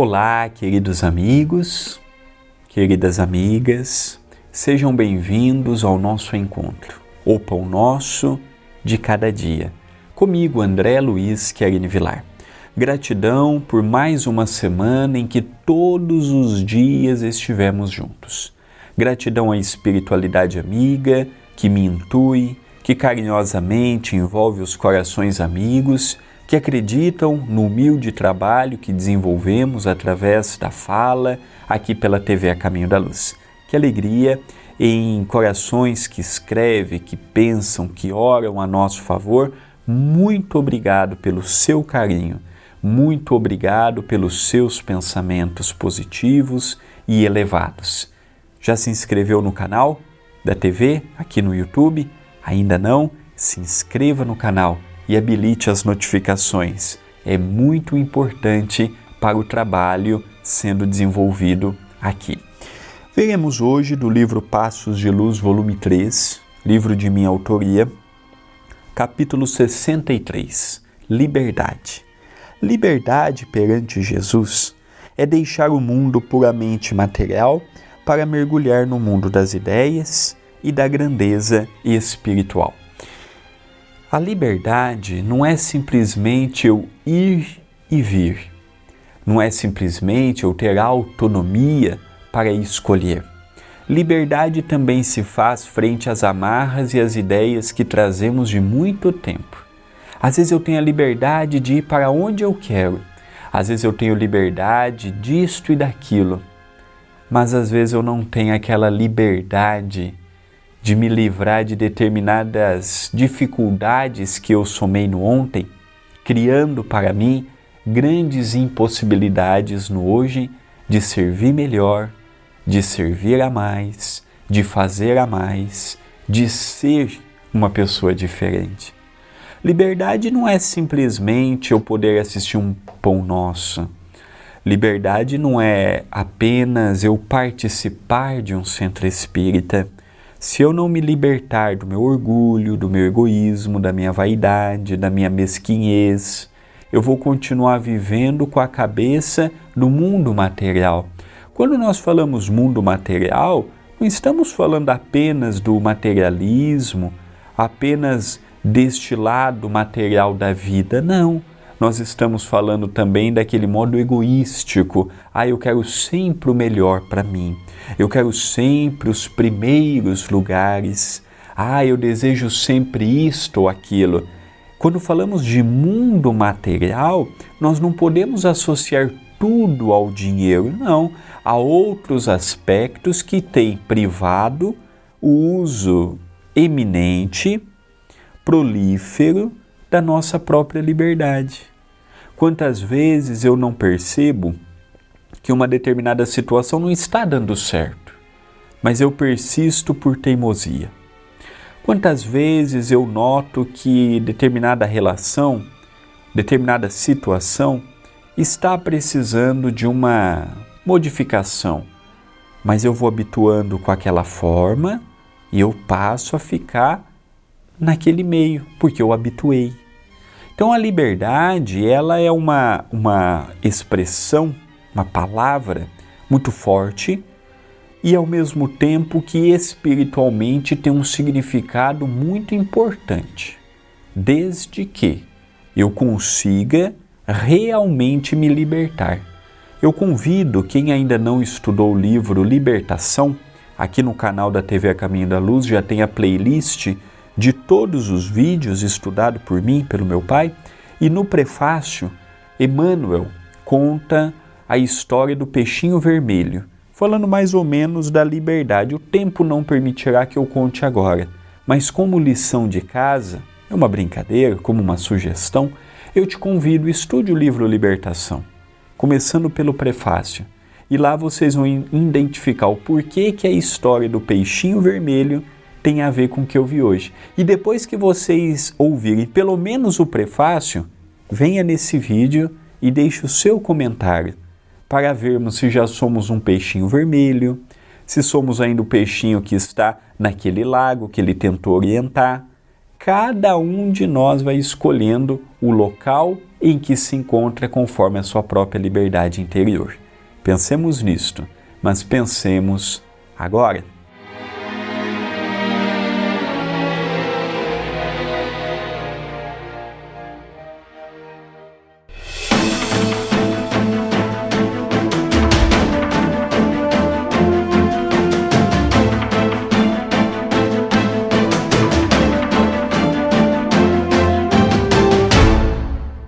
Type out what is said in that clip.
Olá, queridos amigos, queridas amigas, sejam bem-vindos ao nosso encontro, o Pão Nosso de cada dia. Comigo, André Luiz Querini Vilar. Gratidão por mais uma semana em que todos os dias estivemos juntos. Gratidão à espiritualidade amiga que me intui, que carinhosamente envolve os corações amigos que acreditam no humilde trabalho que desenvolvemos através da fala aqui pela TV A Caminho da Luz. Que alegria em corações que escrevem, que pensam, que oram a nosso favor. Muito obrigado pelo seu carinho, muito obrigado pelos seus pensamentos positivos e elevados. Já se inscreveu no canal da TV aqui no YouTube? Ainda não? Se inscreva no canal e habilite as notificações. É muito importante para o trabalho sendo desenvolvido aqui. Veremos hoje do livro Passos de Luz, volume 3, livro de minha autoria, capítulo 63: Liberdade. Liberdade perante Jesus é deixar o mundo puramente material para mergulhar no mundo das ideias e da grandeza espiritual. A liberdade não é simplesmente eu ir e vir, não é simplesmente eu ter autonomia para escolher. Liberdade também se faz frente às amarras e às ideias que trazemos de muito tempo. Às vezes eu tenho a liberdade de ir para onde eu quero, às vezes eu tenho liberdade disto e daquilo, mas às vezes eu não tenho aquela liberdade de me livrar de determinadas dificuldades que eu somei no ontem, criando para mim grandes impossibilidades no hoje de servir melhor, de servir a mais, de fazer a mais, de ser uma pessoa diferente. Liberdade não é simplesmente eu poder assistir um pão nosso. Liberdade não é apenas eu participar de um centro espírita. Se eu não me libertar do meu orgulho, do meu egoísmo, da minha vaidade, da minha mesquinhez, eu vou continuar vivendo com a cabeça no mundo material. Quando nós falamos mundo material, não estamos falando apenas do materialismo, apenas deste lado material da vida, não nós estamos falando também daquele modo egoístico. Ah, eu quero sempre o melhor para mim. Eu quero sempre os primeiros lugares. Ah, eu desejo sempre isto ou aquilo. Quando falamos de mundo material, nós não podemos associar tudo ao dinheiro, não. Há outros aspectos que têm privado uso eminente, prolífero da nossa própria liberdade. Quantas vezes eu não percebo que uma determinada situação não está dando certo, mas eu persisto por teimosia? Quantas vezes eu noto que determinada relação, determinada situação está precisando de uma modificação, mas eu vou habituando com aquela forma e eu passo a ficar naquele meio, porque eu habituei. Então a liberdade, ela é uma, uma expressão, uma palavra muito forte e ao mesmo tempo que espiritualmente tem um significado muito importante, desde que eu consiga realmente me libertar. Eu convido quem ainda não estudou o livro Libertação, aqui no canal da TV A Caminho da Luz já tem a playlist de todos os vídeos estudados por mim, pelo meu pai, e no prefácio, Emmanuel conta a história do peixinho vermelho, falando mais ou menos da liberdade. O tempo não permitirá que eu conte agora, mas como lição de casa, é uma brincadeira, como uma sugestão, eu te convido, estude o livro Libertação, começando pelo prefácio. E lá vocês vão identificar o porquê que a história do peixinho vermelho tem a ver com o que eu vi hoje. E depois que vocês ouvirem pelo menos o prefácio, venha nesse vídeo e deixe o seu comentário para vermos se já somos um peixinho vermelho, se somos ainda o peixinho que está naquele lago que ele tentou orientar. Cada um de nós vai escolhendo o local em que se encontra conforme a sua própria liberdade interior. Pensemos nisto, mas pensemos agora.